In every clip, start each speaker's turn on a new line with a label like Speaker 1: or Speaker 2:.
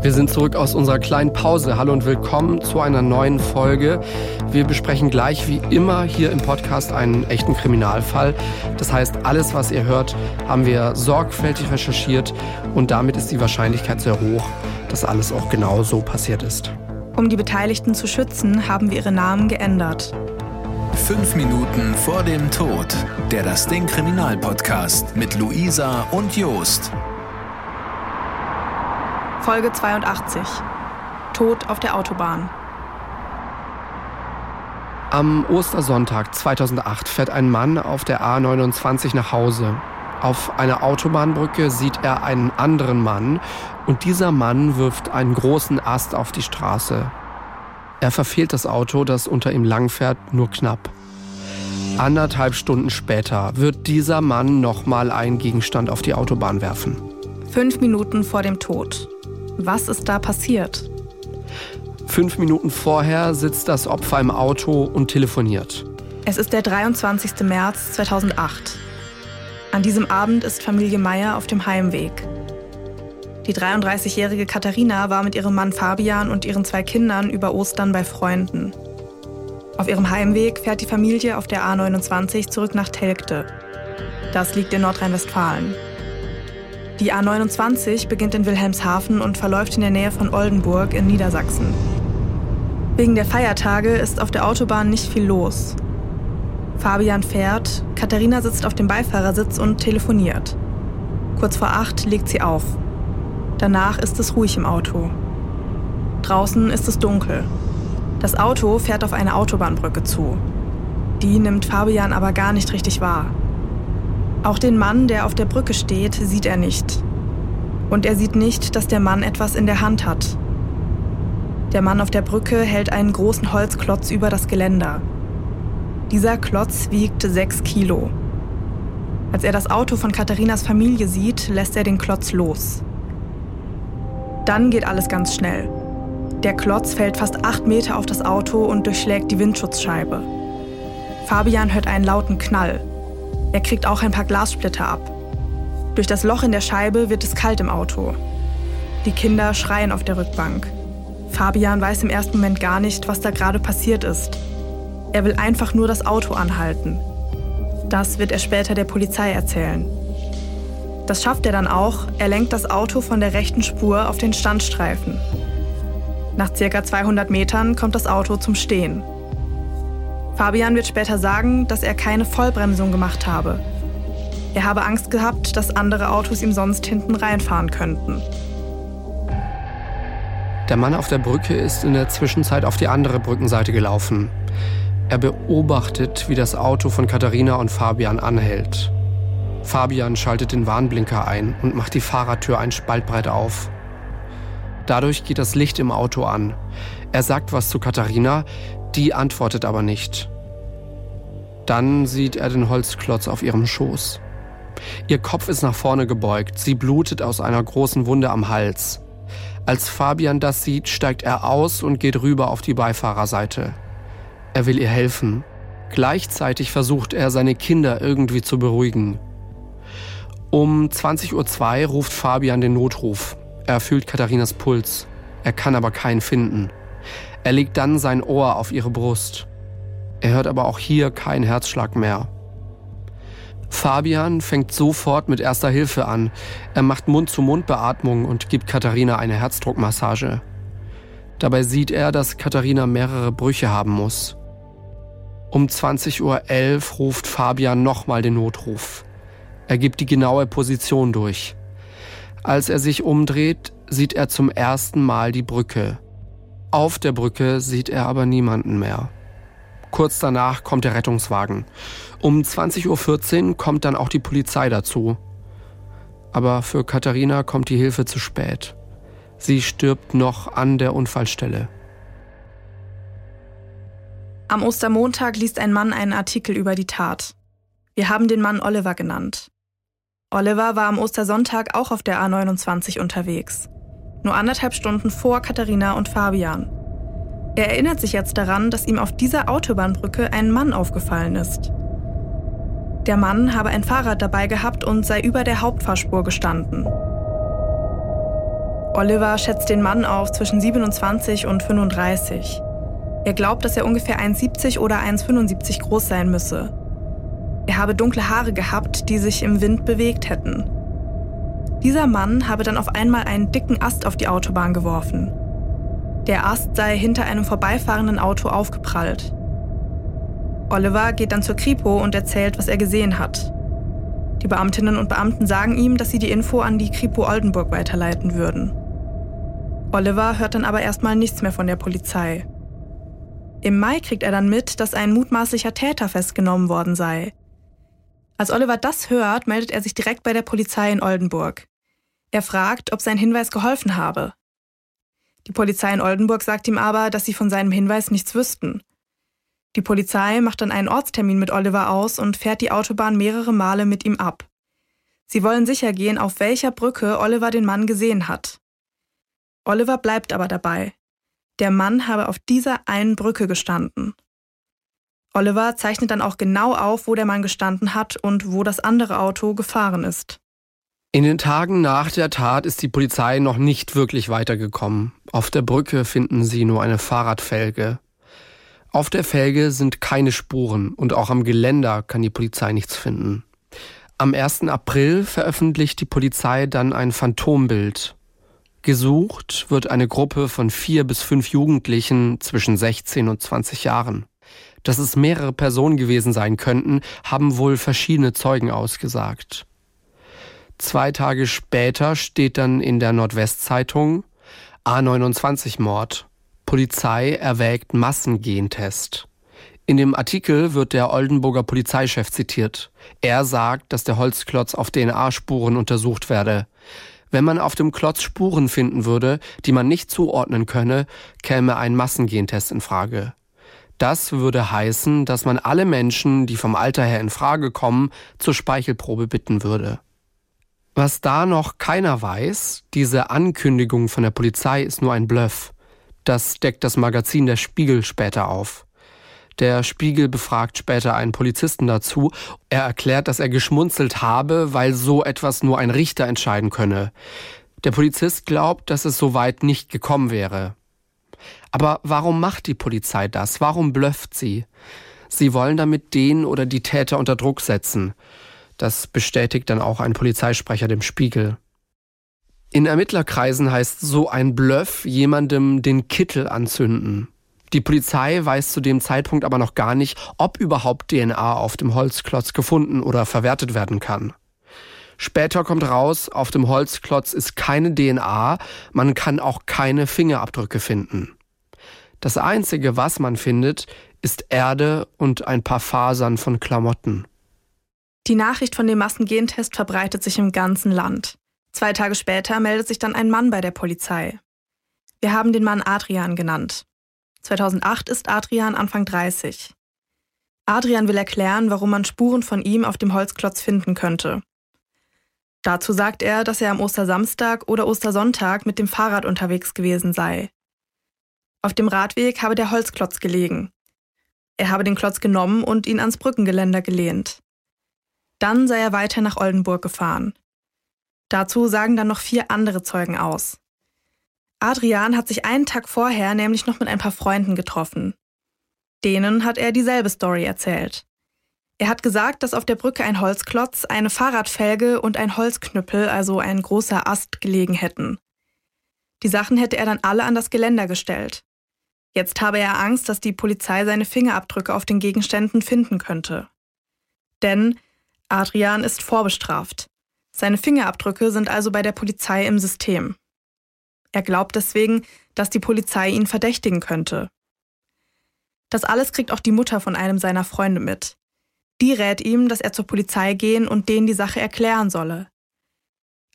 Speaker 1: Wir sind zurück aus unserer kleinen Pause. Hallo und willkommen zu einer neuen Folge. Wir besprechen gleich wie immer hier im Podcast einen echten Kriminalfall. Das heißt, alles, was ihr hört, haben wir sorgfältig recherchiert und damit ist die Wahrscheinlichkeit sehr hoch, dass alles auch genau so passiert ist.
Speaker 2: Um die Beteiligten zu schützen, haben wir ihre Namen geändert.
Speaker 3: Fünf Minuten vor dem Tod. Der Das Ding Kriminalpodcast mit Luisa und Jost.
Speaker 2: Folge 82. Tod auf der Autobahn.
Speaker 1: Am Ostersonntag 2008 fährt ein Mann auf der A29 nach Hause. Auf einer Autobahnbrücke sieht er einen anderen Mann und dieser Mann wirft einen großen Ast auf die Straße. Er verfehlt das Auto, das unter ihm langfährt, nur knapp. Anderthalb Stunden später wird dieser Mann nochmal einen Gegenstand auf die Autobahn werfen.
Speaker 2: Fünf Minuten vor dem Tod. Was ist da passiert?
Speaker 1: Fünf Minuten vorher sitzt das Opfer im Auto und telefoniert.
Speaker 2: Es ist der 23. März 2008. An diesem Abend ist Familie Meier auf dem Heimweg. Die 33-jährige Katharina war mit ihrem Mann Fabian und ihren zwei Kindern über Ostern bei Freunden. Auf ihrem Heimweg fährt die Familie auf der A29 zurück nach Telgte. Das liegt in Nordrhein-Westfalen. Die A29 beginnt in Wilhelmshaven und verläuft in der Nähe von Oldenburg in Niedersachsen. Wegen der Feiertage ist auf der Autobahn nicht viel los. Fabian fährt, Katharina sitzt auf dem Beifahrersitz und telefoniert. Kurz vor acht legt sie auf. Danach ist es ruhig im Auto. Draußen ist es dunkel. Das Auto fährt auf eine Autobahnbrücke zu. Die nimmt Fabian aber gar nicht richtig wahr. Auch den Mann, der auf der Brücke steht, sieht er nicht. Und er sieht nicht, dass der Mann etwas in der Hand hat. Der Mann auf der Brücke hält einen großen Holzklotz über das Geländer. Dieser Klotz wiegt sechs Kilo. Als er das Auto von Katharinas Familie sieht, lässt er den Klotz los. Dann geht alles ganz schnell. Der Klotz fällt fast acht Meter auf das Auto und durchschlägt die Windschutzscheibe. Fabian hört einen lauten Knall. Er kriegt auch ein paar Glassplitter ab. Durch das Loch in der Scheibe wird es kalt im Auto. Die Kinder schreien auf der Rückbank. Fabian weiß im ersten Moment gar nicht, was da gerade passiert ist. Er will einfach nur das Auto anhalten. Das wird er später der Polizei erzählen. Das schafft er dann auch. Er lenkt das Auto von der rechten Spur auf den Standstreifen. Nach circa 200 Metern kommt das Auto zum Stehen. Fabian wird später sagen, dass er keine Vollbremsung gemacht habe. Er habe Angst gehabt, dass andere Autos ihm sonst hinten reinfahren könnten.
Speaker 1: Der Mann auf der Brücke ist in der Zwischenzeit auf die andere Brückenseite gelaufen. Er beobachtet, wie das Auto von Katharina und Fabian anhält. Fabian schaltet den Warnblinker ein und macht die Fahrertür ein Spaltbreit auf. Dadurch geht das Licht im Auto an. Er sagt was zu Katharina, die antwortet aber nicht. Dann sieht er den Holzklotz auf ihrem Schoß. Ihr Kopf ist nach vorne gebeugt, sie blutet aus einer großen Wunde am Hals. Als Fabian das sieht, steigt er aus und geht rüber auf die Beifahrerseite. Er will ihr helfen. Gleichzeitig versucht er, seine Kinder irgendwie zu beruhigen. Um 20.02 Uhr ruft Fabian den Notruf. Er fühlt Katharinas Puls. Er kann aber keinen finden. Er legt dann sein Ohr auf ihre Brust. Er hört aber auch hier keinen Herzschlag mehr. Fabian fängt sofort mit erster Hilfe an. Er macht Mund-zu-Mund-Beatmung und gibt Katharina eine Herzdruckmassage. Dabei sieht er, dass Katharina mehrere Brüche haben muss. Um 20.11 Uhr ruft Fabian nochmal den Notruf. Er gibt die genaue Position durch. Als er sich umdreht, sieht er zum ersten Mal die Brücke. Auf der Brücke sieht er aber niemanden mehr. Kurz danach kommt der Rettungswagen. Um 20.14 Uhr kommt dann auch die Polizei dazu. Aber für Katharina kommt die Hilfe zu spät. Sie stirbt noch an der Unfallstelle.
Speaker 2: Am Ostermontag liest ein Mann einen Artikel über die Tat. Wir haben den Mann Oliver genannt. Oliver war am Ostersonntag auch auf der A29 unterwegs. Nur anderthalb Stunden vor Katharina und Fabian. Er erinnert sich jetzt daran, dass ihm auf dieser Autobahnbrücke ein Mann aufgefallen ist. Der Mann habe ein Fahrrad dabei gehabt und sei über der Hauptfahrspur gestanden. Oliver schätzt den Mann auf zwischen 27 und 35. Er glaubt, dass er ungefähr 1,70 oder 1,75 groß sein müsse. Er habe dunkle Haare gehabt, die sich im Wind bewegt hätten. Dieser Mann habe dann auf einmal einen dicken Ast auf die Autobahn geworfen. Der Ast sei hinter einem vorbeifahrenden Auto aufgeprallt. Oliver geht dann zur Kripo und erzählt, was er gesehen hat. Die Beamtinnen und Beamten sagen ihm, dass sie die Info an die Kripo Oldenburg weiterleiten würden. Oliver hört dann aber erstmal nichts mehr von der Polizei. Im Mai kriegt er dann mit, dass ein mutmaßlicher Täter festgenommen worden sei. Als Oliver das hört, meldet er sich direkt bei der Polizei in Oldenburg. Er fragt, ob sein Hinweis geholfen habe. Die Polizei in Oldenburg sagt ihm aber, dass sie von seinem Hinweis nichts wüssten. Die Polizei macht dann einen Ortstermin mit Oliver aus und fährt die Autobahn mehrere Male mit ihm ab. Sie wollen sicher gehen, auf welcher Brücke Oliver den Mann gesehen hat. Oliver bleibt aber dabei. Der Mann habe auf dieser einen Brücke gestanden. Oliver zeichnet dann auch genau auf, wo der Mann gestanden hat und wo das andere Auto gefahren ist.
Speaker 1: In den Tagen nach der Tat ist die Polizei noch nicht wirklich weitergekommen. Auf der Brücke finden sie nur eine Fahrradfelge. Auf der Felge sind keine Spuren und auch am Geländer kann die Polizei nichts finden. Am 1. April veröffentlicht die Polizei dann ein Phantombild. Gesucht wird eine Gruppe von vier bis fünf Jugendlichen zwischen 16 und 20 Jahren. Dass es mehrere Personen gewesen sein könnten, haben wohl verschiedene Zeugen ausgesagt. Zwei Tage später steht dann in der Nordwestzeitung A29-Mord. Polizei erwägt Massengentest. In dem Artikel wird der Oldenburger Polizeichef zitiert. Er sagt, dass der Holzklotz auf DNA-Spuren untersucht werde. Wenn man auf dem Klotz Spuren finden würde, die man nicht zuordnen könne, käme ein Massengentest in Frage. Das würde heißen, dass man alle Menschen, die vom Alter her in Frage kommen, zur Speichelprobe bitten würde. Was da noch keiner weiß, diese Ankündigung von der Polizei ist nur ein Bluff. Das deckt das Magazin Der Spiegel später auf. Der Spiegel befragt später einen Polizisten dazu. Er erklärt, dass er geschmunzelt habe, weil so etwas nur ein Richter entscheiden könne. Der Polizist glaubt, dass es so weit nicht gekommen wäre. Aber warum macht die Polizei das? Warum blöfft sie? Sie wollen damit den oder die Täter unter Druck setzen. Das bestätigt dann auch ein Polizeisprecher dem Spiegel. In Ermittlerkreisen heißt so ein Bluff jemandem den Kittel anzünden. Die Polizei weiß zu dem Zeitpunkt aber noch gar nicht, ob überhaupt DNA auf dem Holzklotz gefunden oder verwertet werden kann. Später kommt raus, auf dem Holzklotz ist keine DNA, man kann auch keine Fingerabdrücke finden. Das Einzige, was man findet, ist Erde und ein paar Fasern von Klamotten.
Speaker 2: Die Nachricht von dem Massengentest verbreitet sich im ganzen Land. Zwei Tage später meldet sich dann ein Mann bei der Polizei. Wir haben den Mann Adrian genannt. 2008 ist Adrian Anfang 30. Adrian will erklären, warum man Spuren von ihm auf dem Holzklotz finden könnte. Dazu sagt er, dass er am Ostersamstag oder Ostersonntag mit dem Fahrrad unterwegs gewesen sei. Auf dem Radweg habe der Holzklotz gelegen. Er habe den Klotz genommen und ihn ans Brückengeländer gelehnt. Dann sei er weiter nach Oldenburg gefahren. Dazu sagen dann noch vier andere Zeugen aus. Adrian hat sich einen Tag vorher nämlich noch mit ein paar Freunden getroffen. Denen hat er dieselbe Story erzählt. Er hat gesagt, dass auf der Brücke ein Holzklotz, eine Fahrradfelge und ein Holzknüppel, also ein großer Ast, gelegen hätten. Die Sachen hätte er dann alle an das Geländer gestellt. Jetzt habe er Angst, dass die Polizei seine Fingerabdrücke auf den Gegenständen finden könnte. Denn Adrian ist vorbestraft. Seine Fingerabdrücke sind also bei der Polizei im System. Er glaubt deswegen, dass die Polizei ihn verdächtigen könnte. Das alles kriegt auch die Mutter von einem seiner Freunde mit. Die rät ihm, dass er zur Polizei gehen und denen die Sache erklären solle.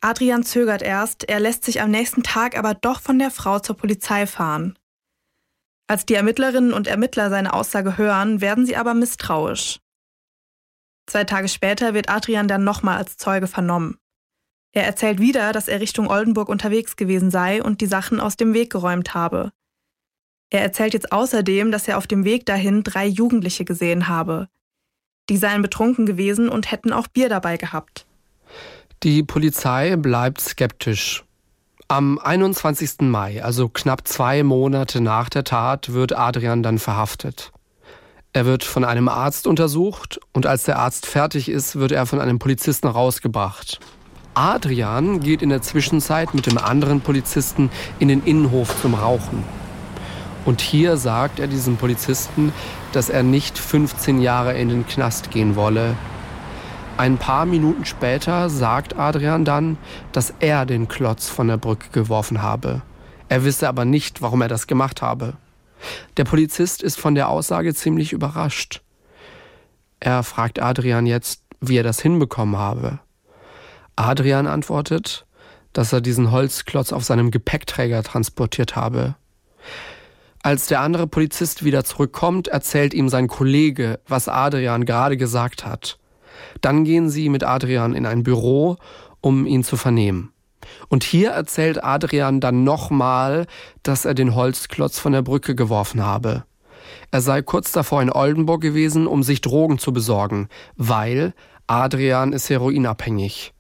Speaker 2: Adrian zögert erst, er lässt sich am nächsten Tag aber doch von der Frau zur Polizei fahren. Als die Ermittlerinnen und Ermittler seine Aussage hören, werden sie aber misstrauisch. Zwei Tage später wird Adrian dann nochmal als Zeuge vernommen. Er erzählt wieder, dass er Richtung Oldenburg unterwegs gewesen sei und die Sachen aus dem Weg geräumt habe. Er erzählt jetzt außerdem, dass er auf dem Weg dahin drei Jugendliche gesehen habe. Die seien betrunken gewesen und hätten auch Bier dabei gehabt.
Speaker 1: Die Polizei bleibt skeptisch. Am 21. Mai, also knapp zwei Monate nach der Tat, wird Adrian dann verhaftet. Er wird von einem Arzt untersucht und als der Arzt fertig ist, wird er von einem Polizisten rausgebracht. Adrian geht in der Zwischenzeit mit dem anderen Polizisten in den Innenhof zum Rauchen. Und hier sagt er diesem Polizisten, dass er nicht 15 Jahre in den Knast gehen wolle. Ein paar Minuten später sagt Adrian dann, dass er den Klotz von der Brücke geworfen habe. Er wisse aber nicht, warum er das gemacht habe. Der Polizist ist von der Aussage ziemlich überrascht. Er fragt Adrian jetzt, wie er das hinbekommen habe. Adrian antwortet, dass er diesen Holzklotz auf seinem Gepäckträger transportiert habe. Als der andere Polizist wieder zurückkommt, erzählt ihm sein Kollege, was Adrian gerade gesagt hat. Dann gehen sie mit Adrian in ein Büro, um ihn zu vernehmen. Und hier erzählt Adrian dann nochmal, dass er den Holzklotz von der Brücke geworfen habe. Er sei kurz davor in Oldenburg gewesen, um sich Drogen zu besorgen, weil Adrian ist heroinabhängig.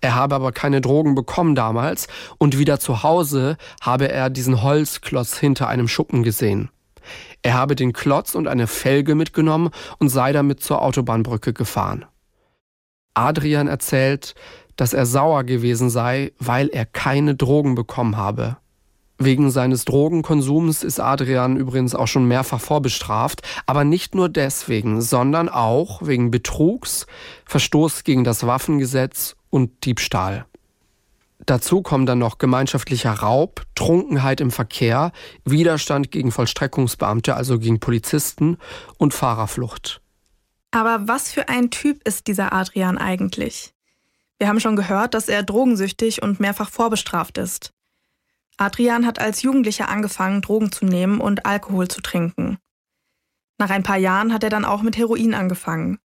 Speaker 1: Er habe aber keine Drogen bekommen damals und wieder zu Hause habe er diesen Holzklotz hinter einem Schuppen gesehen. Er habe den Klotz und eine Felge mitgenommen und sei damit zur Autobahnbrücke gefahren. Adrian erzählt, dass er sauer gewesen sei, weil er keine Drogen bekommen habe. Wegen seines Drogenkonsums ist Adrian übrigens auch schon mehrfach vorbestraft, aber nicht nur deswegen, sondern auch wegen Betrugs, Verstoß gegen das Waffengesetz und Diebstahl. Dazu kommen dann noch gemeinschaftlicher Raub, Trunkenheit im Verkehr, Widerstand gegen Vollstreckungsbeamte, also gegen Polizisten und Fahrerflucht.
Speaker 2: Aber was für ein Typ ist dieser Adrian eigentlich? Wir haben schon gehört, dass er drogensüchtig und mehrfach vorbestraft ist. Adrian hat als Jugendlicher angefangen, Drogen zu nehmen und Alkohol zu trinken. Nach ein paar Jahren hat er dann auch mit Heroin angefangen.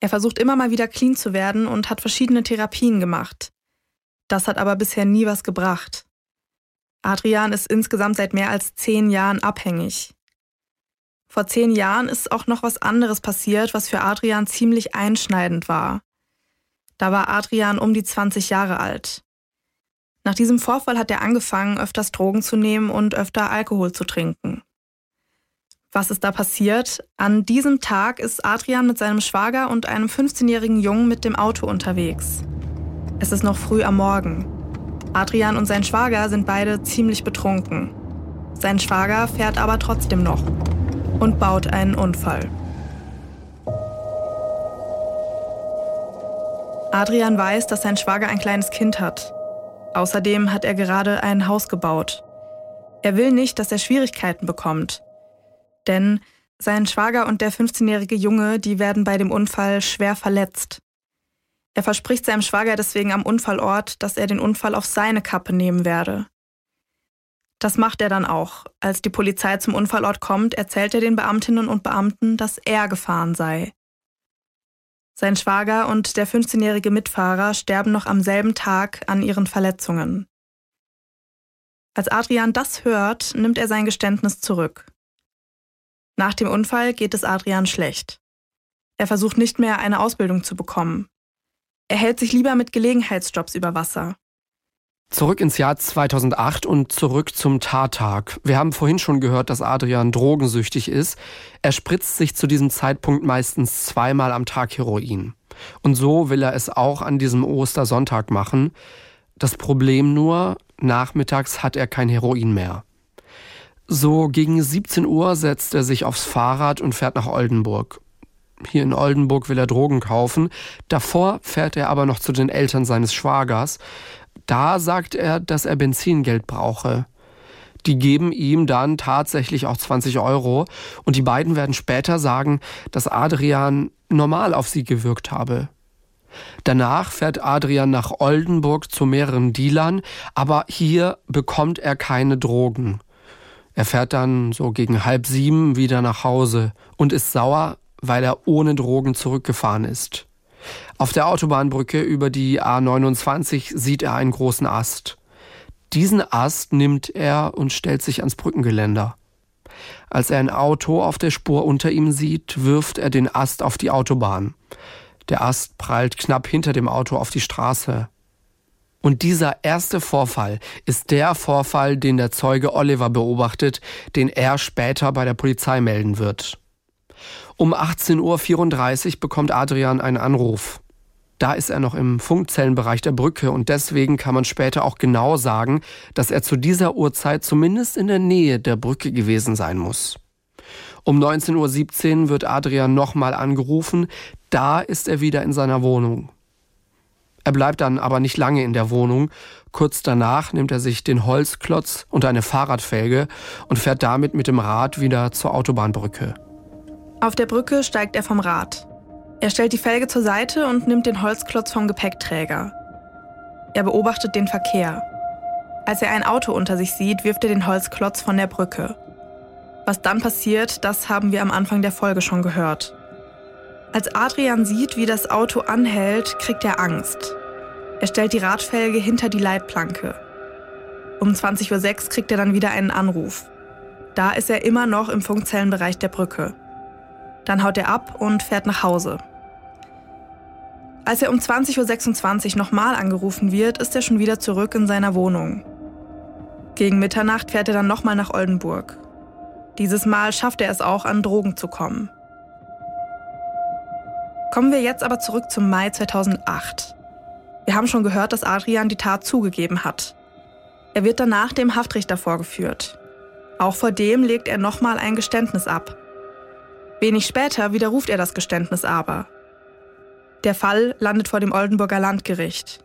Speaker 2: Er versucht immer mal wieder clean zu werden und hat verschiedene Therapien gemacht. Das hat aber bisher nie was gebracht. Adrian ist insgesamt seit mehr als zehn Jahren abhängig. Vor zehn Jahren ist auch noch was anderes passiert, was für Adrian ziemlich einschneidend war. Da war Adrian um die 20 Jahre alt. Nach diesem Vorfall hat er angefangen, öfters Drogen zu nehmen und öfter Alkohol zu trinken. Was ist da passiert? An diesem Tag ist Adrian mit seinem Schwager und einem 15-jährigen Jungen mit dem Auto unterwegs. Es ist noch früh am Morgen. Adrian und sein Schwager sind beide ziemlich betrunken. Sein Schwager fährt aber trotzdem noch und baut einen Unfall. Adrian weiß, dass sein Schwager ein kleines Kind hat. Außerdem hat er gerade ein Haus gebaut. Er will nicht, dass er Schwierigkeiten bekommt. Denn sein Schwager und der 15-jährige Junge, die werden bei dem Unfall schwer verletzt. Er verspricht seinem Schwager deswegen am Unfallort, dass er den Unfall auf seine Kappe nehmen werde. Das macht er dann auch. Als die Polizei zum Unfallort kommt, erzählt er den Beamtinnen und Beamten, dass er gefahren sei. Sein Schwager und der 15-jährige Mitfahrer sterben noch am selben Tag an ihren Verletzungen. Als Adrian das hört, nimmt er sein Geständnis zurück. Nach dem Unfall geht es Adrian schlecht. Er versucht nicht mehr eine Ausbildung zu bekommen. Er hält sich lieber mit Gelegenheitsjobs über Wasser.
Speaker 1: Zurück ins Jahr 2008 und zurück zum Tattag. Wir haben vorhin schon gehört, dass Adrian drogensüchtig ist. Er spritzt sich zu diesem Zeitpunkt meistens zweimal am Tag Heroin. Und so will er es auch an diesem Ostersonntag machen. Das Problem nur, nachmittags hat er kein Heroin mehr. So gegen 17 Uhr setzt er sich aufs Fahrrad und fährt nach Oldenburg. Hier in Oldenburg will er Drogen kaufen. Davor fährt er aber noch zu den Eltern seines Schwagers. Da sagt er, dass er Benzingeld brauche. Die geben ihm dann tatsächlich auch 20 Euro und die beiden werden später sagen, dass Adrian normal auf sie gewirkt habe. Danach fährt Adrian nach Oldenburg zu mehreren Dealern, aber hier bekommt er keine Drogen. Er fährt dann so gegen halb sieben wieder nach Hause und ist sauer, weil er ohne Drogen zurückgefahren ist. Auf der Autobahnbrücke über die A29 sieht er einen großen Ast. Diesen Ast nimmt er und stellt sich ans Brückengeländer. Als er ein Auto auf der Spur unter ihm sieht, wirft er den Ast auf die Autobahn. Der Ast prallt knapp hinter dem Auto auf die Straße. Und dieser erste Vorfall ist der Vorfall, den der Zeuge Oliver beobachtet, den er später bei der Polizei melden wird. Um 18.34 Uhr bekommt Adrian einen Anruf. Da ist er noch im Funkzellenbereich der Brücke und deswegen kann man später auch genau sagen, dass er zu dieser Uhrzeit zumindest in der Nähe der Brücke gewesen sein muss. Um 19.17 Uhr wird Adrian nochmal angerufen, da ist er wieder in seiner Wohnung. Er bleibt dann aber nicht lange in der Wohnung. Kurz danach nimmt er sich den Holzklotz und eine Fahrradfelge und fährt damit mit dem Rad wieder zur Autobahnbrücke.
Speaker 2: Auf der Brücke steigt er vom Rad. Er stellt die Felge zur Seite und nimmt den Holzklotz vom Gepäckträger. Er beobachtet den Verkehr. Als er ein Auto unter sich sieht, wirft er den Holzklotz von der Brücke. Was dann passiert, das haben wir am Anfang der Folge schon gehört. Als Adrian sieht, wie das Auto anhält, kriegt er Angst. Er stellt die Radfelge hinter die Leitplanke. Um 20.06 Uhr kriegt er dann wieder einen Anruf. Da ist er immer noch im Funkzellenbereich der Brücke. Dann haut er ab und fährt nach Hause. Als er um 20.26 Uhr nochmal angerufen wird, ist er schon wieder zurück in seiner Wohnung. Gegen Mitternacht fährt er dann nochmal nach Oldenburg. Dieses Mal schafft er es auch, an Drogen zu kommen. Kommen wir jetzt aber zurück zum Mai 2008. Wir haben schon gehört, dass Adrian die Tat zugegeben hat. Er wird danach dem Haftrichter vorgeführt. Auch vor dem legt er nochmal ein Geständnis ab. Wenig später widerruft er das Geständnis aber. Der Fall landet vor dem Oldenburger Landgericht.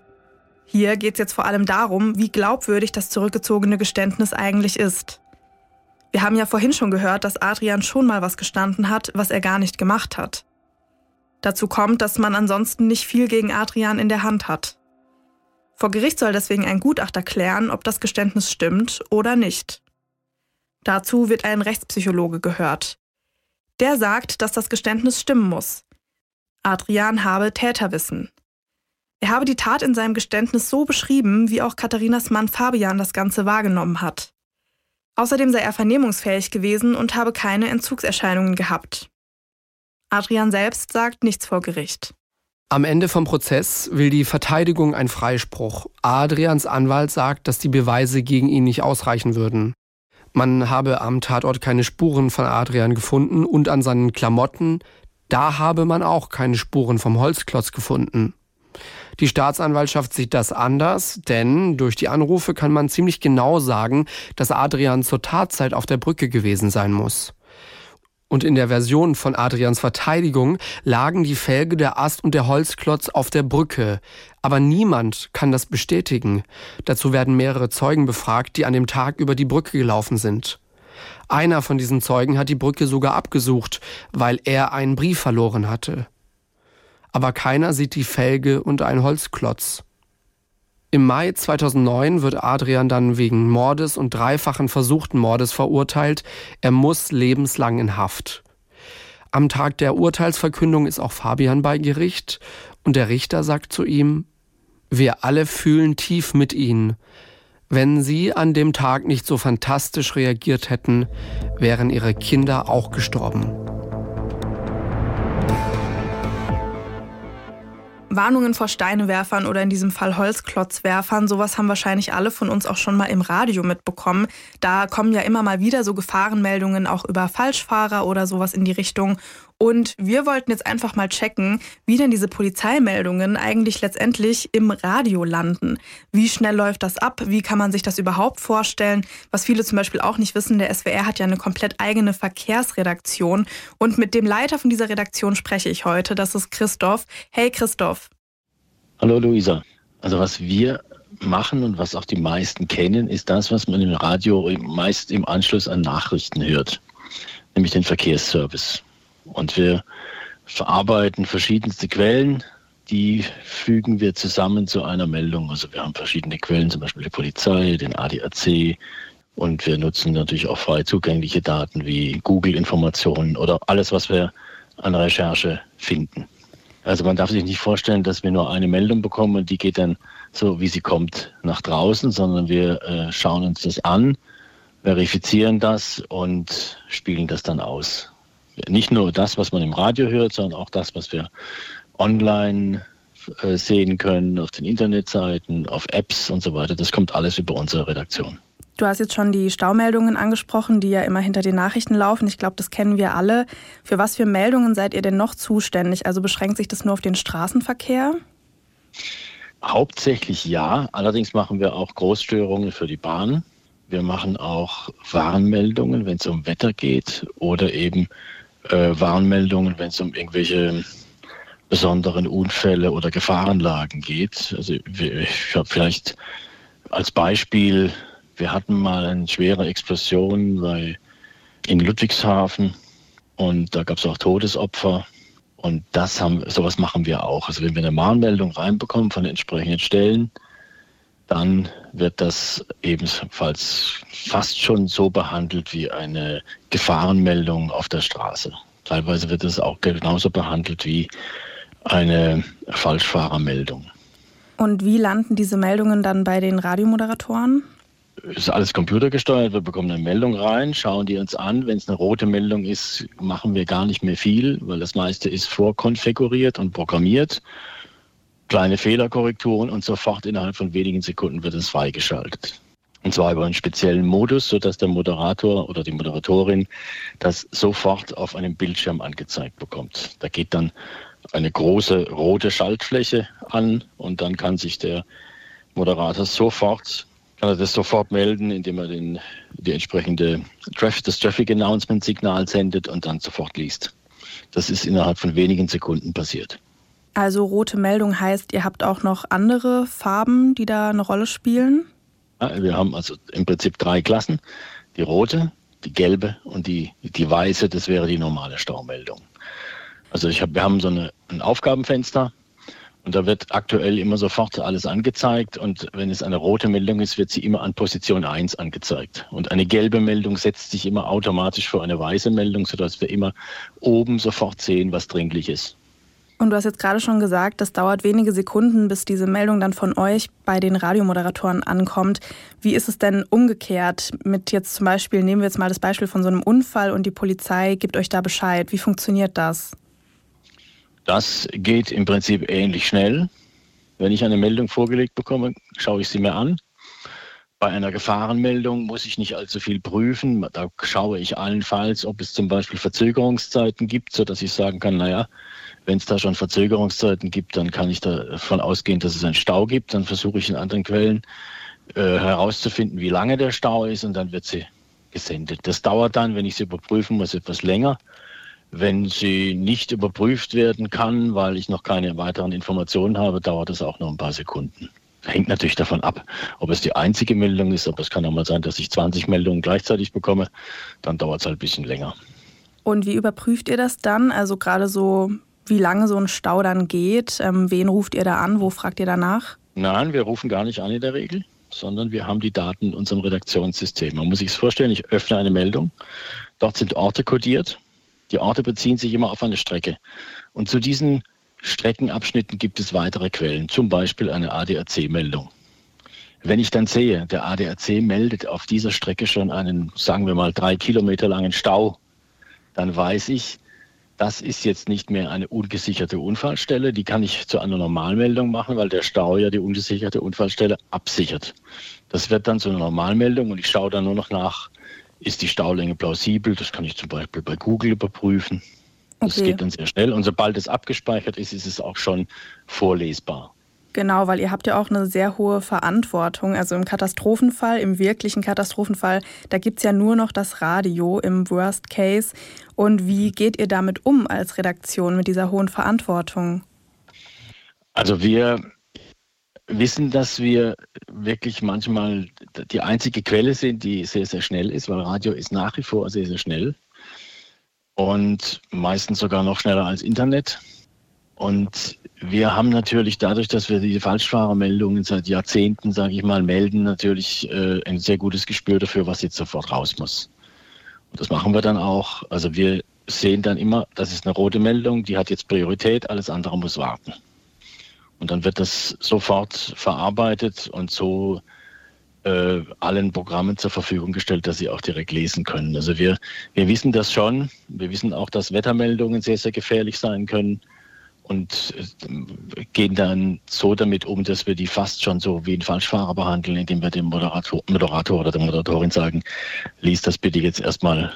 Speaker 2: Hier geht es jetzt vor allem darum, wie glaubwürdig das zurückgezogene Geständnis eigentlich ist. Wir haben ja vorhin schon gehört, dass Adrian schon mal was gestanden hat, was er gar nicht gemacht hat. Dazu kommt, dass man ansonsten nicht viel gegen Adrian in der Hand hat. Vor Gericht soll deswegen ein Gutachter klären, ob das Geständnis stimmt oder nicht. Dazu wird ein Rechtspsychologe gehört. Der sagt, dass das Geständnis stimmen muss. Adrian habe Täterwissen. Er habe die Tat in seinem Geständnis so beschrieben, wie auch Katharinas Mann Fabian das Ganze wahrgenommen hat. Außerdem sei er vernehmungsfähig gewesen und habe keine Entzugserscheinungen gehabt. Adrian selbst sagt nichts vor Gericht.
Speaker 1: Am Ende vom Prozess will die Verteidigung einen Freispruch. Adrians Anwalt sagt, dass die Beweise gegen ihn nicht ausreichen würden. Man habe am Tatort keine Spuren von Adrian gefunden und an seinen Klamotten, da habe man auch keine Spuren vom Holzklotz gefunden. Die Staatsanwaltschaft sieht das anders, denn durch die Anrufe kann man ziemlich genau sagen, dass Adrian zur Tatzeit auf der Brücke gewesen sein muss. Und in der Version von Adrians Verteidigung lagen die Felge, der Ast und der Holzklotz auf der Brücke. Aber niemand kann das bestätigen. Dazu werden mehrere Zeugen befragt, die an dem Tag über die Brücke gelaufen sind. Einer von diesen Zeugen hat die Brücke sogar abgesucht, weil er einen Brief verloren hatte. Aber keiner sieht die Felge und einen Holzklotz. Im Mai 2009 wird Adrian dann wegen Mordes und dreifachen versuchten Mordes verurteilt. Er muss lebenslang in Haft. Am Tag der Urteilsverkündung ist auch Fabian bei Gericht und der Richter sagt zu ihm, wir alle fühlen tief mit Ihnen. Wenn Sie an dem Tag nicht so fantastisch reagiert hätten, wären Ihre Kinder auch gestorben.
Speaker 2: Warnungen vor Steinewerfern oder in diesem Fall Holzklotzwerfern, sowas haben wahrscheinlich alle von uns auch schon mal im Radio mitbekommen. Da kommen ja immer mal wieder so Gefahrenmeldungen auch über Falschfahrer oder sowas in die Richtung. Und wir wollten jetzt einfach mal checken, wie denn diese Polizeimeldungen eigentlich letztendlich im Radio landen. Wie schnell läuft das ab? Wie kann man sich das überhaupt vorstellen? Was viele zum Beispiel auch nicht wissen, der SWR hat ja eine komplett eigene Verkehrsredaktion. Und mit dem Leiter von dieser Redaktion spreche ich heute. Das ist Christoph. Hey Christoph.
Speaker 4: Hallo Luisa. Also was wir machen und was auch die meisten kennen, ist das, was man im Radio meist im Anschluss an Nachrichten hört, nämlich den Verkehrsservice. Und wir verarbeiten verschiedenste Quellen, die fügen wir zusammen zu einer Meldung. Also wir haben verschiedene Quellen, zum Beispiel die Polizei, den ADAC und wir nutzen natürlich auch frei zugängliche Daten wie Google-Informationen oder alles, was wir an Recherche finden. Also man darf sich nicht vorstellen, dass wir nur eine Meldung bekommen und die geht dann so, wie sie kommt, nach draußen, sondern wir äh, schauen uns das an, verifizieren das und spielen das dann aus nicht nur das, was man im Radio hört, sondern auch das, was wir online äh, sehen können, auf den Internetseiten, auf Apps und so weiter. Das kommt alles über unsere Redaktion.
Speaker 2: Du hast jetzt schon die Staumeldungen angesprochen, die ja immer hinter den Nachrichten laufen. Ich glaube, das kennen wir alle. Für was für Meldungen seid ihr denn noch zuständig? Also beschränkt sich das nur auf den Straßenverkehr?
Speaker 4: Hauptsächlich ja. Allerdings machen wir auch Großstörungen für die Bahn. Wir machen auch Warnmeldungen, wenn es um Wetter geht oder eben äh, Warnmeldungen, wenn es um irgendwelche besonderen Unfälle oder Gefahrenlagen geht. Also ich habe vielleicht als Beispiel wir hatten mal eine schwere Explosion bei, in Ludwigshafen und da gab es auch Todesopfer. Und das haben, sowas machen wir auch. Also wenn wir eine Mahnmeldung reinbekommen von den entsprechenden Stellen, dann wird das ebenfalls fast schon so behandelt wie eine Gefahrenmeldung auf der Straße. Teilweise wird es auch genauso behandelt wie eine Falschfahrermeldung.
Speaker 2: Und wie landen diese Meldungen dann bei den Radiomoderatoren?
Speaker 4: ist alles computergesteuert. Wir bekommen eine Meldung rein, schauen die uns an. Wenn es eine rote Meldung ist, machen wir gar nicht mehr viel, weil das meiste ist vorkonfiguriert und programmiert. Kleine Fehlerkorrekturen und sofort innerhalb von wenigen Sekunden wird es freigeschaltet. Und zwar über einen speziellen Modus, sodass der Moderator oder die Moderatorin das sofort auf einem Bildschirm angezeigt bekommt. Da geht dann eine große rote Schaltfläche an und dann kann sich der Moderator sofort kann er das sofort melden, indem er den, die entsprechende Traffic, das Traffic Announcement Signal sendet und dann sofort liest. Das ist innerhalb von wenigen Sekunden passiert.
Speaker 2: Also rote Meldung heißt, ihr habt auch noch andere Farben, die da eine Rolle spielen?
Speaker 4: Wir haben also im Prinzip drei Klassen. Die rote, die gelbe und die, die weiße, das wäre die normale Staumeldung. Also ich hab, wir haben so eine, ein Aufgabenfenster, und da wird aktuell immer sofort alles angezeigt. Und wenn es eine rote Meldung ist, wird sie immer an Position 1 angezeigt. Und eine gelbe Meldung setzt sich immer automatisch vor eine weiße Meldung, sodass wir immer oben sofort sehen, was dringlich ist.
Speaker 2: Und du hast jetzt gerade schon gesagt, das dauert wenige Sekunden, bis diese Meldung dann von euch bei den Radiomoderatoren ankommt. Wie ist es denn umgekehrt mit jetzt zum Beispiel, nehmen wir jetzt mal das Beispiel von so einem Unfall und die Polizei gibt euch da Bescheid. Wie funktioniert das?
Speaker 4: Das geht im Prinzip ähnlich schnell. Wenn ich eine Meldung vorgelegt bekomme, schaue ich sie mir an. Bei einer Gefahrenmeldung muss ich nicht allzu viel prüfen. Da schaue ich allenfalls, ob es zum Beispiel Verzögerungszeiten gibt, sodass ich sagen kann, naja, wenn es da schon Verzögerungszeiten gibt, dann kann ich davon ausgehen, dass es einen Stau gibt. Dann versuche ich in anderen Quellen äh, herauszufinden, wie lange der Stau ist und dann wird sie gesendet. Das dauert dann, wenn ich sie überprüfen muss, etwas länger. Wenn sie nicht überprüft werden kann, weil ich noch keine weiteren Informationen habe, dauert es auch noch ein paar Sekunden. Hängt natürlich davon ab, ob es die einzige Meldung ist, aber es kann auch mal sein, dass ich 20 Meldungen gleichzeitig bekomme. Dann dauert es halt ein bisschen länger.
Speaker 2: Und wie überprüft ihr das dann? Also gerade so, wie lange so ein Stau dann geht? Ähm, wen ruft ihr da an? Wo fragt ihr danach?
Speaker 4: Nein, wir rufen gar nicht an in der Regel, sondern wir haben die Daten in unserem Redaktionssystem. Man muss sich vorstellen, ich öffne eine Meldung. Dort sind Orte kodiert. Die Orte beziehen sich immer auf eine Strecke. Und zu diesen Streckenabschnitten gibt es weitere Quellen, zum Beispiel eine ADAC-Meldung. Wenn ich dann sehe, der ADAC meldet auf dieser Strecke schon einen, sagen wir mal, drei Kilometer langen Stau, dann weiß ich, das ist jetzt nicht mehr eine ungesicherte Unfallstelle. Die kann ich zu einer Normalmeldung machen, weil der Stau ja die ungesicherte Unfallstelle absichert. Das wird dann zu einer Normalmeldung und ich schaue dann nur noch nach, ist die Staulänge plausibel? Das kann ich zum Beispiel bei Google überprüfen. Das okay. geht dann sehr schnell. Und sobald es abgespeichert ist, ist es auch schon vorlesbar.
Speaker 2: Genau, weil ihr habt ja auch eine sehr hohe Verantwortung. Also im Katastrophenfall, im wirklichen Katastrophenfall, da gibt es ja nur noch das Radio im Worst Case. Und wie geht ihr damit um als Redaktion mit dieser hohen Verantwortung?
Speaker 4: Also wir wissen, dass wir wirklich manchmal die einzige Quelle sind, die sehr, sehr schnell ist, weil Radio ist nach wie vor sehr, sehr schnell und meistens sogar noch schneller als Internet. Und wir haben natürlich dadurch, dass wir diese Falschfahrermeldungen seit Jahrzehnten, sage ich mal, melden, natürlich äh, ein sehr gutes Gespür dafür, was jetzt sofort raus muss. Das machen wir dann auch. Also wir sehen dann immer, das ist eine rote Meldung, die hat jetzt Priorität, alles andere muss warten. Und dann wird das sofort verarbeitet und so äh, allen Programmen zur Verfügung gestellt, dass sie auch direkt lesen können. Also wir, wir wissen das schon. Wir wissen auch, dass Wettermeldungen sehr, sehr gefährlich sein können. Und äh, gehen dann so damit um, dass wir die fast schon so wie ein Falschfahrer behandeln, indem wir dem Moderator, Moderator oder der Moderatorin sagen, lies das bitte jetzt erstmal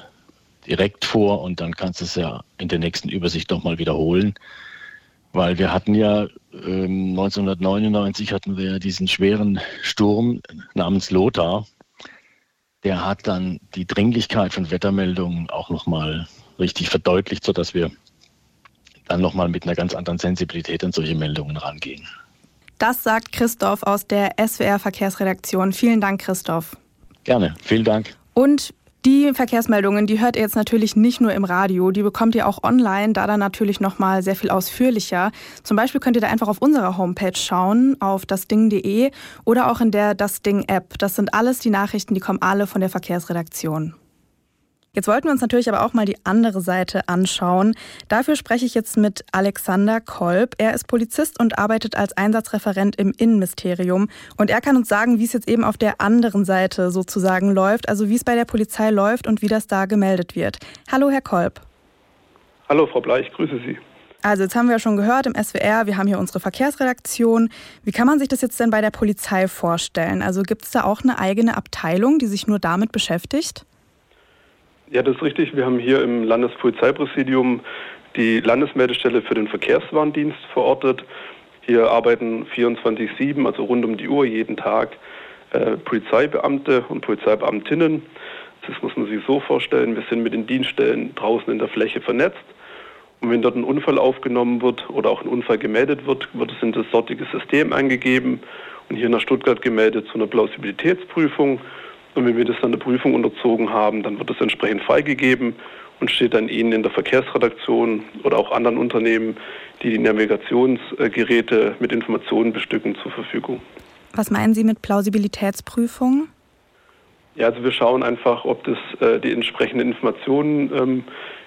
Speaker 4: direkt vor und dann kannst du es ja in der nächsten Übersicht nochmal wiederholen. Weil wir hatten ja ähm, 1999 hatten wir diesen schweren Sturm namens Lothar. Der hat dann die Dringlichkeit von Wettermeldungen auch nochmal richtig verdeutlicht, sodass wir dann nochmal mit einer ganz anderen Sensibilität an solche Meldungen rangehen.
Speaker 2: Das sagt Christoph aus der SWR Verkehrsredaktion. Vielen Dank, Christoph.
Speaker 4: Gerne, vielen Dank.
Speaker 2: Und die Verkehrsmeldungen, die hört ihr jetzt natürlich nicht nur im Radio, die bekommt ihr auch online, da dann natürlich nochmal sehr viel ausführlicher. Zum Beispiel könnt ihr da einfach auf unserer Homepage schauen, auf dasding.de oder auch in der Das Ding App. Das sind alles die Nachrichten, die kommen alle von der Verkehrsredaktion. Jetzt wollten wir uns natürlich aber auch mal die andere Seite anschauen. Dafür spreche ich jetzt mit Alexander Kolb. Er ist Polizist und arbeitet als Einsatzreferent im Innenministerium. Und er kann uns sagen, wie es jetzt eben auf der anderen Seite sozusagen läuft, also wie es bei der Polizei läuft und wie das da gemeldet wird. Hallo, Herr Kolb.
Speaker 5: Hallo, Frau Bleich, grüße Sie.
Speaker 2: Also jetzt haben wir ja schon gehört im SWR, wir haben hier unsere Verkehrsredaktion. Wie kann man sich das jetzt denn bei der Polizei vorstellen? Also gibt es da auch eine eigene Abteilung, die sich nur damit beschäftigt?
Speaker 5: Ja, das ist richtig. Wir haben hier im Landespolizeipräsidium die Landesmeldestelle für den Verkehrswarndienst verortet. Hier arbeiten 24-7, also rund um die Uhr, jeden Tag äh, Polizeibeamte und Polizeibeamtinnen. Das muss man sich so vorstellen. Wir sind mit den Dienststellen draußen in der Fläche vernetzt. Und wenn dort ein Unfall aufgenommen wird oder auch ein Unfall gemeldet wird, wird es in das sortige System eingegeben und hier nach Stuttgart gemeldet zu einer Plausibilitätsprüfung. Und wenn wir das dann der Prüfung unterzogen haben, dann wird es entsprechend freigegeben und steht dann Ihnen in der Verkehrsredaktion oder auch anderen Unternehmen, die die Navigationsgeräte mit Informationen bestücken, zur Verfügung.
Speaker 2: Was meinen Sie mit Plausibilitätsprüfung?
Speaker 5: Ja, also wir schauen einfach, ob das äh, die entsprechenden Informationen, ähm,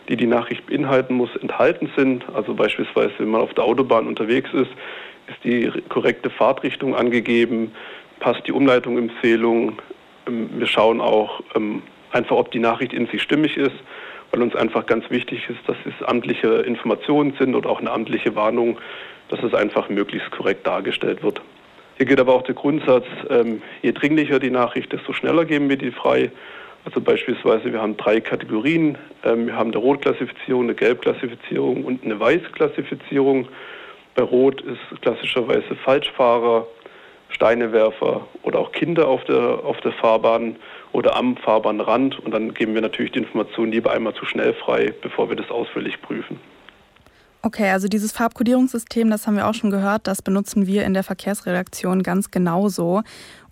Speaker 5: die die Nachricht beinhalten muss, enthalten sind. Also beispielsweise, wenn man auf der Autobahn unterwegs ist, ist die korrekte Fahrtrichtung angegeben, passt die Umleitungsempfehlung, wir schauen auch ähm, einfach, ob die Nachricht in sich stimmig ist, weil uns einfach ganz wichtig ist, dass es amtliche Informationen sind oder auch eine amtliche Warnung, dass es einfach möglichst korrekt dargestellt wird. Hier geht aber auch der Grundsatz, ähm, je dringlicher die Nachricht, desto schneller geben wir die frei. Also beispielsweise, wir haben drei Kategorien. wir haben eine Rotklassifizierung, eine Gelbklassifizierung und eine Weißklassifizierung. Bei Rot ist klassischerweise Falschfahrer, Steinewerfer oder auch Kinder auf der, auf der Fahrbahn oder am Fahrbahnrand. Und dann geben wir natürlich die Informationen lieber einmal zu schnell frei, bevor wir das ausführlich prüfen.
Speaker 2: Okay, also dieses Farbkodierungssystem, das haben wir auch schon gehört, das benutzen wir in der Verkehrsredaktion ganz genauso.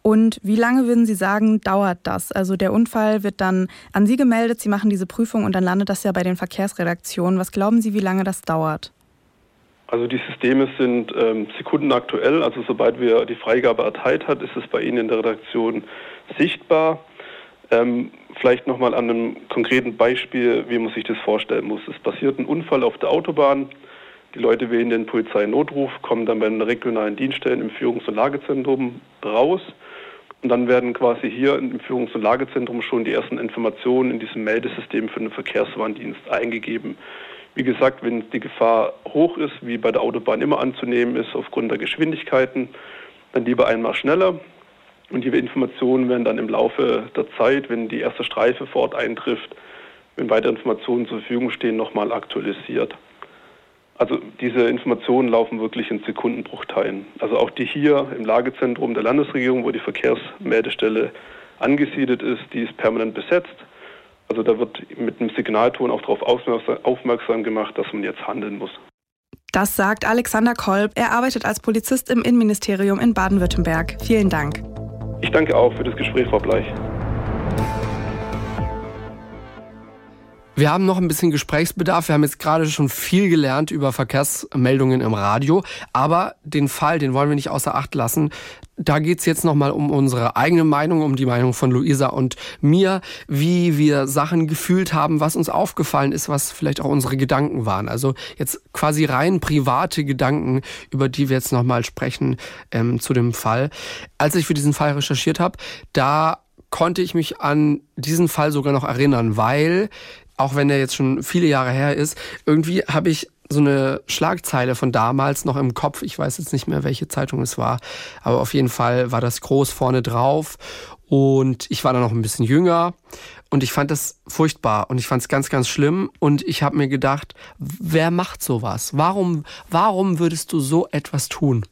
Speaker 2: Und wie lange würden Sie sagen, dauert das? Also der Unfall wird dann an Sie gemeldet, Sie machen diese Prüfung und dann landet das ja bei den Verkehrsredaktionen. Was glauben Sie, wie lange das dauert?
Speaker 5: Also die Systeme sind ähm, sekundenaktuell. Also sobald wir die Freigabe erteilt hat, ist es bei Ihnen in der Redaktion sichtbar. Ähm, vielleicht nochmal an einem konkreten Beispiel, wie man sich das vorstellen muss. Es passiert ein Unfall auf der Autobahn. Die Leute wählen den Polizeinotruf, kommen dann bei den regionalen Dienststellen im Führungs- und Lagezentrum raus. Und dann werden quasi hier im Führungs- und Lagezentrum schon die ersten Informationen in diesem Meldesystem für den Verkehrswarndienst eingegeben. Wie gesagt, wenn die Gefahr hoch ist, wie bei der Autobahn immer anzunehmen ist, aufgrund der Geschwindigkeiten, dann lieber einmal schneller. Und die Informationen werden dann im Laufe der Zeit, wenn die erste Streife vor Ort eintrifft, wenn weitere Informationen zur Verfügung stehen, nochmal aktualisiert. Also diese Informationen laufen wirklich in Sekundenbruchteilen. Also auch die hier im Lagezentrum der Landesregierung, wo die Verkehrsmeldestelle angesiedelt ist, die ist permanent besetzt. Also da wird mit einem Signalton auch darauf aufmerksam gemacht, dass man jetzt handeln muss.
Speaker 2: Das sagt Alexander Kolb. Er arbeitet als Polizist im Innenministerium in Baden-Württemberg. Vielen Dank.
Speaker 5: Ich danke auch für das Gespräch, Frau Bleich.
Speaker 1: Wir haben noch ein bisschen Gesprächsbedarf. Wir haben jetzt gerade schon viel gelernt über Verkehrsmeldungen im Radio. Aber den Fall, den wollen wir nicht außer Acht lassen. Da geht's jetzt nochmal um unsere eigene Meinung, um die Meinung von Luisa und mir, wie wir Sachen gefühlt haben, was uns aufgefallen ist, was vielleicht auch unsere Gedanken waren. Also jetzt quasi rein private Gedanken, über die wir jetzt nochmal sprechen ähm, zu dem Fall. Als ich für diesen Fall recherchiert habe, da konnte ich mich an diesen Fall sogar noch erinnern, weil auch wenn er jetzt schon viele Jahre her ist, irgendwie habe ich so eine Schlagzeile von damals noch im Kopf. Ich weiß jetzt nicht mehr, welche Zeitung es war. Aber auf jeden Fall war das groß vorne drauf. Und ich war da noch ein bisschen jünger. Und ich fand das furchtbar. Und ich fand es ganz, ganz schlimm. Und ich habe mir gedacht, wer macht sowas? Warum, warum würdest du so etwas tun?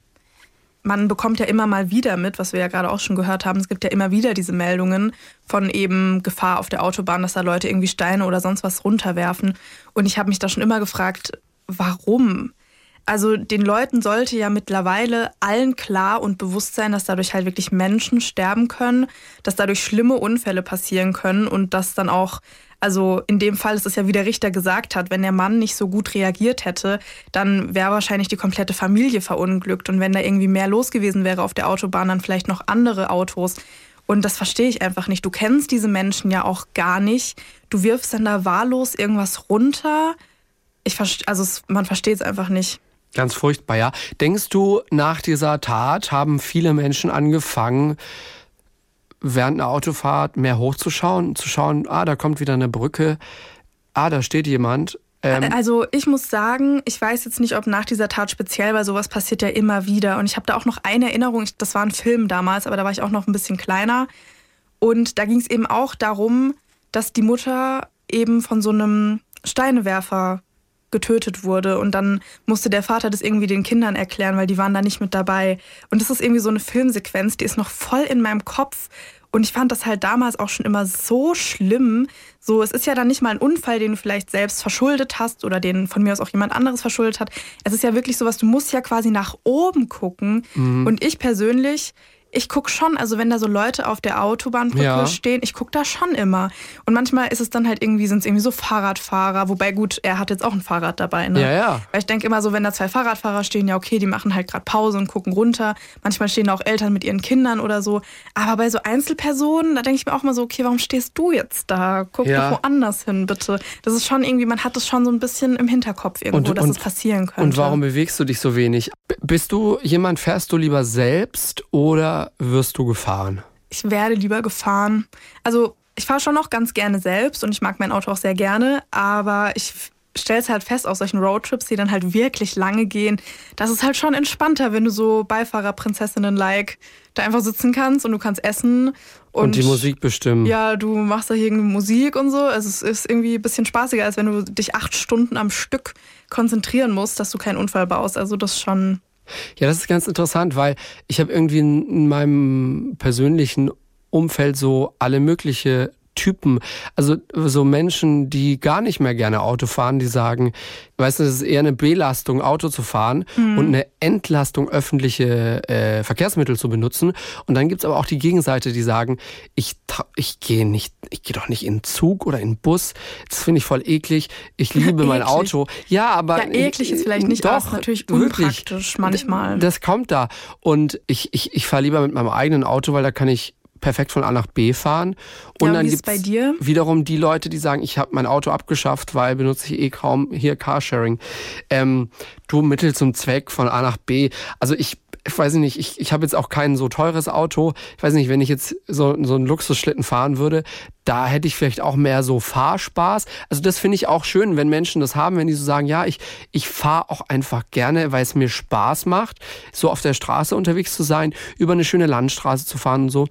Speaker 2: Man bekommt ja immer mal wieder mit, was wir ja gerade auch schon gehört haben, es gibt ja immer wieder diese Meldungen von eben Gefahr auf der Autobahn, dass da Leute irgendwie Steine oder sonst was runterwerfen. Und ich habe mich da schon immer gefragt, warum? Also den Leuten sollte ja mittlerweile allen klar und bewusst sein, dass dadurch halt wirklich Menschen sterben können, dass dadurch schlimme Unfälle passieren können und dass dann auch, also in dem Fall ist es ja, wie der Richter gesagt hat, wenn der Mann nicht so gut reagiert hätte, dann wäre wahrscheinlich die komplette Familie verunglückt. Und wenn da irgendwie mehr los gewesen wäre auf der Autobahn, dann vielleicht noch andere Autos. Und das verstehe ich einfach nicht. Du kennst diese Menschen ja auch gar nicht. Du wirfst dann da wahllos irgendwas runter ich also es, man versteht es einfach nicht.
Speaker 1: Ganz furchtbar, ja. Denkst du, nach dieser Tat haben viele Menschen angefangen, während einer Autofahrt mehr hochzuschauen, zu schauen, ah, da kommt wieder eine Brücke, ah, da steht jemand.
Speaker 2: Ähm also ich muss sagen, ich weiß jetzt nicht, ob nach dieser Tat speziell, weil sowas passiert ja immer wieder. Und ich habe da auch noch eine Erinnerung, das war ein Film damals, aber da war ich auch noch ein bisschen kleiner. Und da ging es eben auch darum, dass die Mutter eben von so einem Steinewerfer getötet wurde. Und dann musste der Vater das irgendwie den Kindern erklären, weil die waren da nicht mit dabei. Und das ist irgendwie so eine Filmsequenz, die ist noch voll in meinem Kopf. Und ich fand das halt damals auch schon immer so schlimm. So, es ist ja dann nicht mal ein Unfall, den du vielleicht selbst verschuldet hast oder den von mir aus auch jemand anderes verschuldet hat. Es ist ja wirklich sowas, du musst ja quasi nach oben gucken. Mhm. Und ich persönlich, ich gucke schon, also wenn da so Leute auf der Autobahnbrücke ja. stehen, ich gucke da schon immer. Und manchmal ist es dann halt irgendwie, sind es irgendwie so Fahrradfahrer, wobei gut, er hat jetzt auch ein Fahrrad dabei, ne?
Speaker 1: Ja, ja.
Speaker 2: Weil ich denke immer so, wenn da zwei Fahrradfahrer stehen, ja okay, die machen halt gerade Pause und gucken runter. Manchmal stehen da auch Eltern mit ihren Kindern oder so. Aber bei so Einzelpersonen, da denke ich mir auch mal so, okay, warum stehst du jetzt da? Guck ja. doch woanders hin, bitte. Das ist schon irgendwie, man hat es schon so ein bisschen im Hinterkopf irgendwo, und, dass und, es passieren könnte.
Speaker 1: Und warum bewegst du dich so wenig? bist du jemand, fährst du lieber selbst oder wirst du gefahren?
Speaker 2: Ich werde lieber gefahren. Also ich fahre schon noch ganz gerne selbst und ich mag mein Auto auch sehr gerne, aber ich stelle es halt fest auf solchen Roadtrips, die dann halt wirklich lange gehen, das ist halt schon entspannter, wenn du so Beifahrerprinzessinnen-like da einfach sitzen kannst und du kannst essen.
Speaker 1: Und, und die Musik bestimmen.
Speaker 2: Ja, du machst da hier Musik und so. Also es ist irgendwie ein bisschen spaßiger, als wenn du dich acht Stunden am Stück konzentrieren musst, dass du keinen Unfall baust. Also das ist schon
Speaker 1: ja, das ist ganz interessant, weil ich habe irgendwie in meinem persönlichen Umfeld so alle mögliche Typen, also so Menschen, die gar nicht mehr gerne Auto fahren, die sagen, weißt du, es ist eher eine Belastung, Auto zu fahren mhm. und eine Entlastung, öffentliche äh, Verkehrsmittel zu benutzen. Und dann gibt's aber auch die Gegenseite, die sagen, ich, ich gehe nicht, ich gehe doch nicht in Zug oder in Bus. Das finde ich voll eklig. Ich liebe mein Auto. Ja, aber.
Speaker 2: Ja, eklig ist vielleicht nicht, doch, natürlich unpraktisch wirklich, manchmal.
Speaker 1: Das kommt da. Und ich, ich, ich fahre lieber mit meinem eigenen Auto, weil da kann ich perfekt von A nach B fahren. Und ja, dann gibt es wiederum die Leute, die sagen, ich habe mein Auto abgeschafft, weil benutze ich eh kaum hier Carsharing. Ähm, du Mittel zum Zweck von A nach B. Also ich ich weiß nicht, ich, ich habe jetzt auch kein so teures Auto. Ich weiß nicht, wenn ich jetzt so, so einen Luxusschlitten fahren würde, da hätte ich vielleicht auch mehr so Fahrspaß. Also das finde ich auch schön, wenn Menschen das haben, wenn die so sagen, ja, ich, ich fahre auch einfach gerne, weil es mir Spaß macht, so auf der Straße unterwegs zu sein, über eine schöne Landstraße zu fahren und so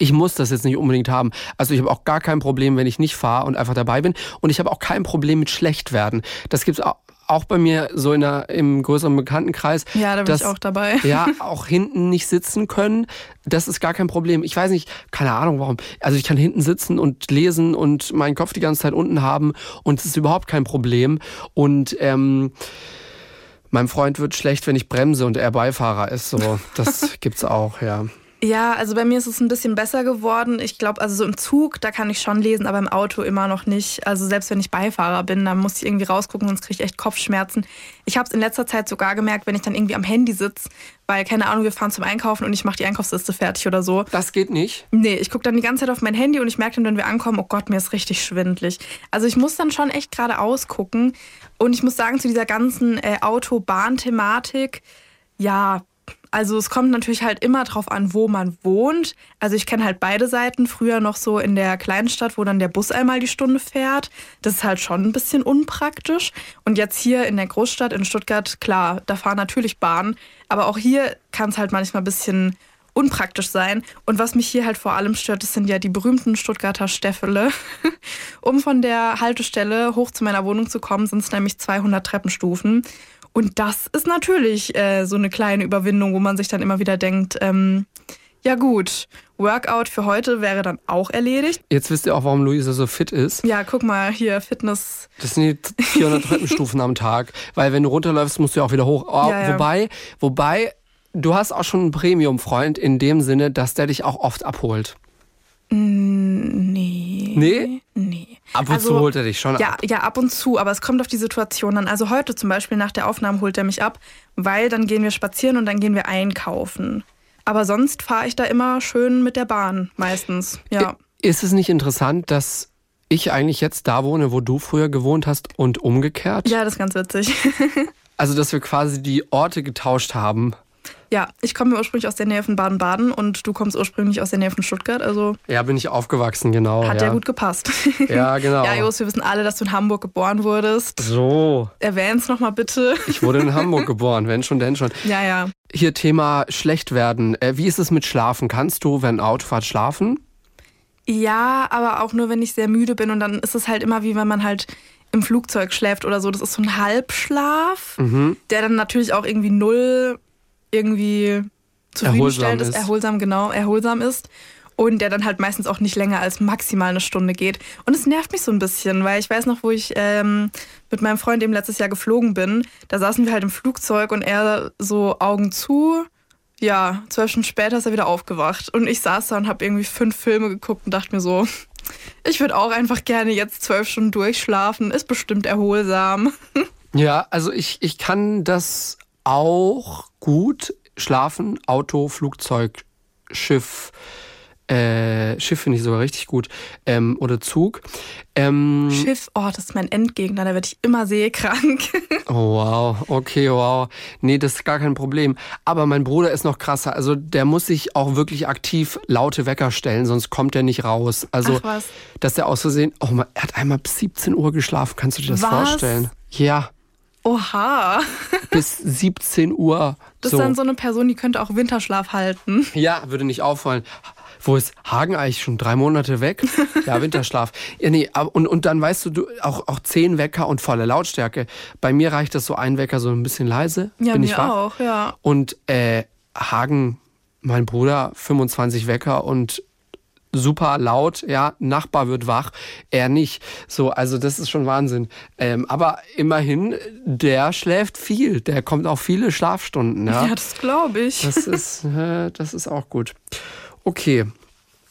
Speaker 1: ich muss das jetzt nicht unbedingt haben. Also ich habe auch gar kein Problem, wenn ich nicht fahre und einfach dabei bin. Und ich habe auch kein Problem mit schlecht werden. Das gibt's auch auch bei mir so in der, im größeren Bekanntenkreis.
Speaker 2: Ja, da bin dass, ich auch dabei.
Speaker 1: Ja, auch hinten nicht sitzen können. Das ist gar kein Problem. Ich weiß nicht, keine Ahnung warum. Also ich kann hinten sitzen und lesen und meinen Kopf die ganze Zeit unten haben und es ist überhaupt kein Problem. Und ähm, meinem Freund wird schlecht, wenn ich bremse und er Beifahrer ist. So, das gibt's auch, ja.
Speaker 2: Ja, also bei mir ist es ein bisschen besser geworden. Ich glaube, also so im Zug, da kann ich schon lesen, aber im Auto immer noch nicht. Also selbst wenn ich Beifahrer bin, dann muss ich irgendwie rausgucken, sonst kriege ich echt Kopfschmerzen. Ich habe es in letzter Zeit sogar gemerkt, wenn ich dann irgendwie am Handy sitze, weil, keine Ahnung, wir fahren zum Einkaufen und ich mache die Einkaufsliste fertig oder so.
Speaker 1: Das geht nicht?
Speaker 2: Nee, ich gucke dann die ganze Zeit auf mein Handy und ich merke dann, wenn wir ankommen, oh Gott, mir ist richtig schwindlig. Also ich muss dann schon echt geradeaus gucken. Und ich muss sagen, zu dieser ganzen äh, Autobahn-Thematik, ja, also es kommt natürlich halt immer drauf an, wo man wohnt. Also ich kenne halt beide Seiten. Früher noch so in der Kleinstadt, wo dann der Bus einmal die Stunde fährt. Das ist halt schon ein bisschen unpraktisch. Und jetzt hier in der Großstadt in Stuttgart, klar, da fahren natürlich Bahnen. Aber auch hier kann es halt manchmal ein bisschen unpraktisch sein. Und was mich hier halt vor allem stört, das sind ja die berühmten Stuttgarter Stäffele. um von der Haltestelle hoch zu meiner Wohnung zu kommen, sind es nämlich 200 Treppenstufen. Und das ist natürlich äh, so eine kleine Überwindung, wo man sich dann immer wieder denkt, ähm, ja gut, Workout für heute wäre dann auch erledigt.
Speaker 1: Jetzt wisst ihr auch, warum Luisa so fit ist.
Speaker 2: Ja, guck mal, hier Fitness.
Speaker 1: Das sind die 400 Treppenstufen am Tag. Weil wenn du runterläufst, musst du ja auch wieder hoch. Oh,
Speaker 2: Ja, ja.
Speaker 1: Wobei, wobei, du hast auch schon einen Premium-Freund in dem Sinne, dass der dich auch oft abholt.
Speaker 2: Nee.
Speaker 1: Nee?
Speaker 2: Nee.
Speaker 1: Ab und
Speaker 2: Also,
Speaker 1: zu holt er dich schon
Speaker 2: Ja,
Speaker 1: ab.
Speaker 2: ja, ab und zu, aber es kommt auf die Situation an. Also heute zum Beispiel nach der Aufnahme holt er mich ab, weil dann gehen wir spazieren und dann gehen wir einkaufen. Aber sonst fahre ich da immer schön mit der Bahn, meistens. Ja.
Speaker 1: Ist es nicht interessant, dass ich eigentlich jetzt da wohne, wo du früher gewohnt hast und umgekehrt?
Speaker 2: Ja, das ist ganz witzig.
Speaker 1: Also, dass wir quasi die Orte getauscht haben.
Speaker 2: Ja, ich komme ursprünglich aus der Nähe von Baden-Baden und du kommst ursprünglich aus der Nähe von Stuttgart, also
Speaker 1: Ja, bin ich aufgewachsen, genau.
Speaker 2: hat
Speaker 1: ja.
Speaker 2: ja gut gepasst.
Speaker 1: Ja, genau.
Speaker 2: Ja, Jos, wir wissen alle, dass du in Hamburg geboren wurdest.
Speaker 1: So,
Speaker 2: Erwähn's nochmal bitte.
Speaker 1: ich wurde in Hamburg geboren, wenn schon, denn schon.
Speaker 2: Ja, ja.
Speaker 1: Hier Thema schlecht werden. Äh, wie ist es mit Schlafen? Kannst du, wenn Autofahrt, schlafen?
Speaker 2: Ja, aber auch nur, wenn ich sehr müde bin. Und dann ist es halt immer wie wenn man halt im Flugzeug schläft oder so. Das ist so ein Halbschlaf,
Speaker 1: Mhm.
Speaker 2: der dann natürlich auch irgendwie null irgendwie zufriedenstellend
Speaker 1: Erholsam
Speaker 2: ist.
Speaker 1: ist.
Speaker 2: Erholsam, genau, erholsam ist. Und der dann halt meistens auch nicht länger als maximal eine Stunde geht. Und es nervt mich so ein bisschen, weil ich weiß noch, wo ich ähm, mit meinem Freund eben letztes Jahr geflogen bin, da saßen wir halt im Flugzeug und er so Augen zu. Ja, zwölf Stunden später ist er wieder aufgewacht. Und ich saß da und habe irgendwie fünf Filme geguckt und dachte mir so, ich würde auch einfach gerne jetzt zwölf Stunden durchschlafen. Ist bestimmt erholsam.
Speaker 1: Ja, also ich, ich kann das auch gut. Schlafen, Auto, Flugzeug, Schiff. Äh, Schiff finde ich sogar richtig gut. Ähm, oder Zug. Ähm,
Speaker 2: Schiff, oh, das ist mein Endgegner, da werde ich immer seekrank.
Speaker 1: Oh, wow. Okay, wow. Nee, das ist gar kein Problem. Aber mein Bruder ist noch krasser. Also der muss sich auch wirklich aktiv laute Wecker stellen, sonst kommt er nicht raus. Also, dass der aus Versehen, oh er hat einmal bis 17 Uhr geschlafen. Kannst du dir das
Speaker 2: Was?
Speaker 1: vorstellen? Ja,
Speaker 2: Oha.
Speaker 1: bis 17 Uhr.
Speaker 2: Das
Speaker 1: so.
Speaker 2: ist dann so eine Person, die könnte auch Winterschlaf halten.
Speaker 1: Ja, würde nicht auffallen. Wo ist Hagen eigentlich schon drei Monate weg? Ja, Winterschlaf. Ja, nee, und, und dann weißt du, du auch, auch zehn Wecker und volle Lautstärke. Bei mir reicht das so ein Wecker so ein bisschen leise.
Speaker 2: Ja,
Speaker 1: bin
Speaker 2: mir
Speaker 1: ich wach.
Speaker 2: auch, ja.
Speaker 1: Und äh, Hagen, mein Bruder, 25 Wecker und super laut, ja, Nachbar wird wach, er nicht. So, also das ist schon Wahnsinn. Ähm, aber immerhin, der schläft viel, der kommt auf viele Schlafstunden, ja.
Speaker 2: Ja, das glaube ich.
Speaker 1: Das ist, äh, das ist auch gut. Okay.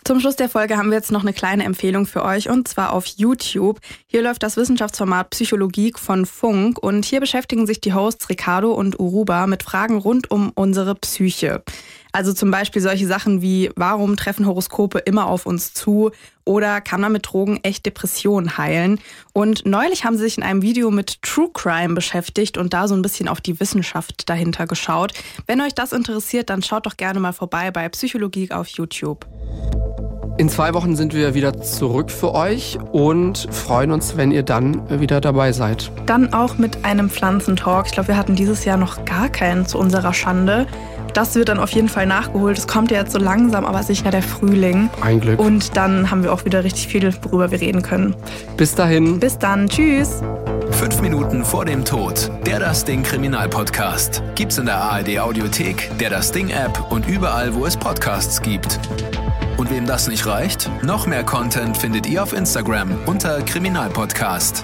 Speaker 2: Zum Schluss der Folge haben wir jetzt noch eine kleine Empfehlung für euch und zwar auf YouTube. Hier läuft das Wissenschaftsformat Psychologie von Funk und hier beschäftigen sich die Hosts Ricardo und Uruba mit Fragen rund um unsere Psyche. Also zum Beispiel solche Sachen wie, warum treffen Horoskope immer auf uns zu oder kann man mit Drogen echt Depressionen heilen? Und neulich haben sie sich in einem Video mit True Crime beschäftigt und da so ein bisschen auf die Wissenschaft dahinter geschaut. Wenn euch das interessiert, dann schaut doch gerne mal vorbei bei Psychologie auf YouTube.
Speaker 1: In zwei Wochen sind wir wieder zurück für euch und freuen uns, wenn ihr dann wieder dabei seid.
Speaker 2: Dann auch mit einem Pflanzentalk. Ich glaube, wir hatten dieses Jahr noch gar keinen zu unserer Schande. Das wird dann auf jeden Fall nachgeholt. Es kommt ja jetzt so langsam, aber sicher der Frühling.
Speaker 1: Ein Glück.
Speaker 2: Und dann haben wir auch wieder richtig viel, worüber wir reden können.
Speaker 1: Bis dahin.
Speaker 2: Bis dann. Tschüss.
Speaker 3: Fünf Minuten vor dem Tod. Der Das Ding Kriminalpodcast. Gibt's in der ARD Audiothek, der Das Ding App und überall, wo es Podcasts gibt. Und wem das nicht reicht, noch mehr Content findet ihr auf Instagram unter Kriminalpodcast.